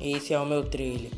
Esse é o meu trilho.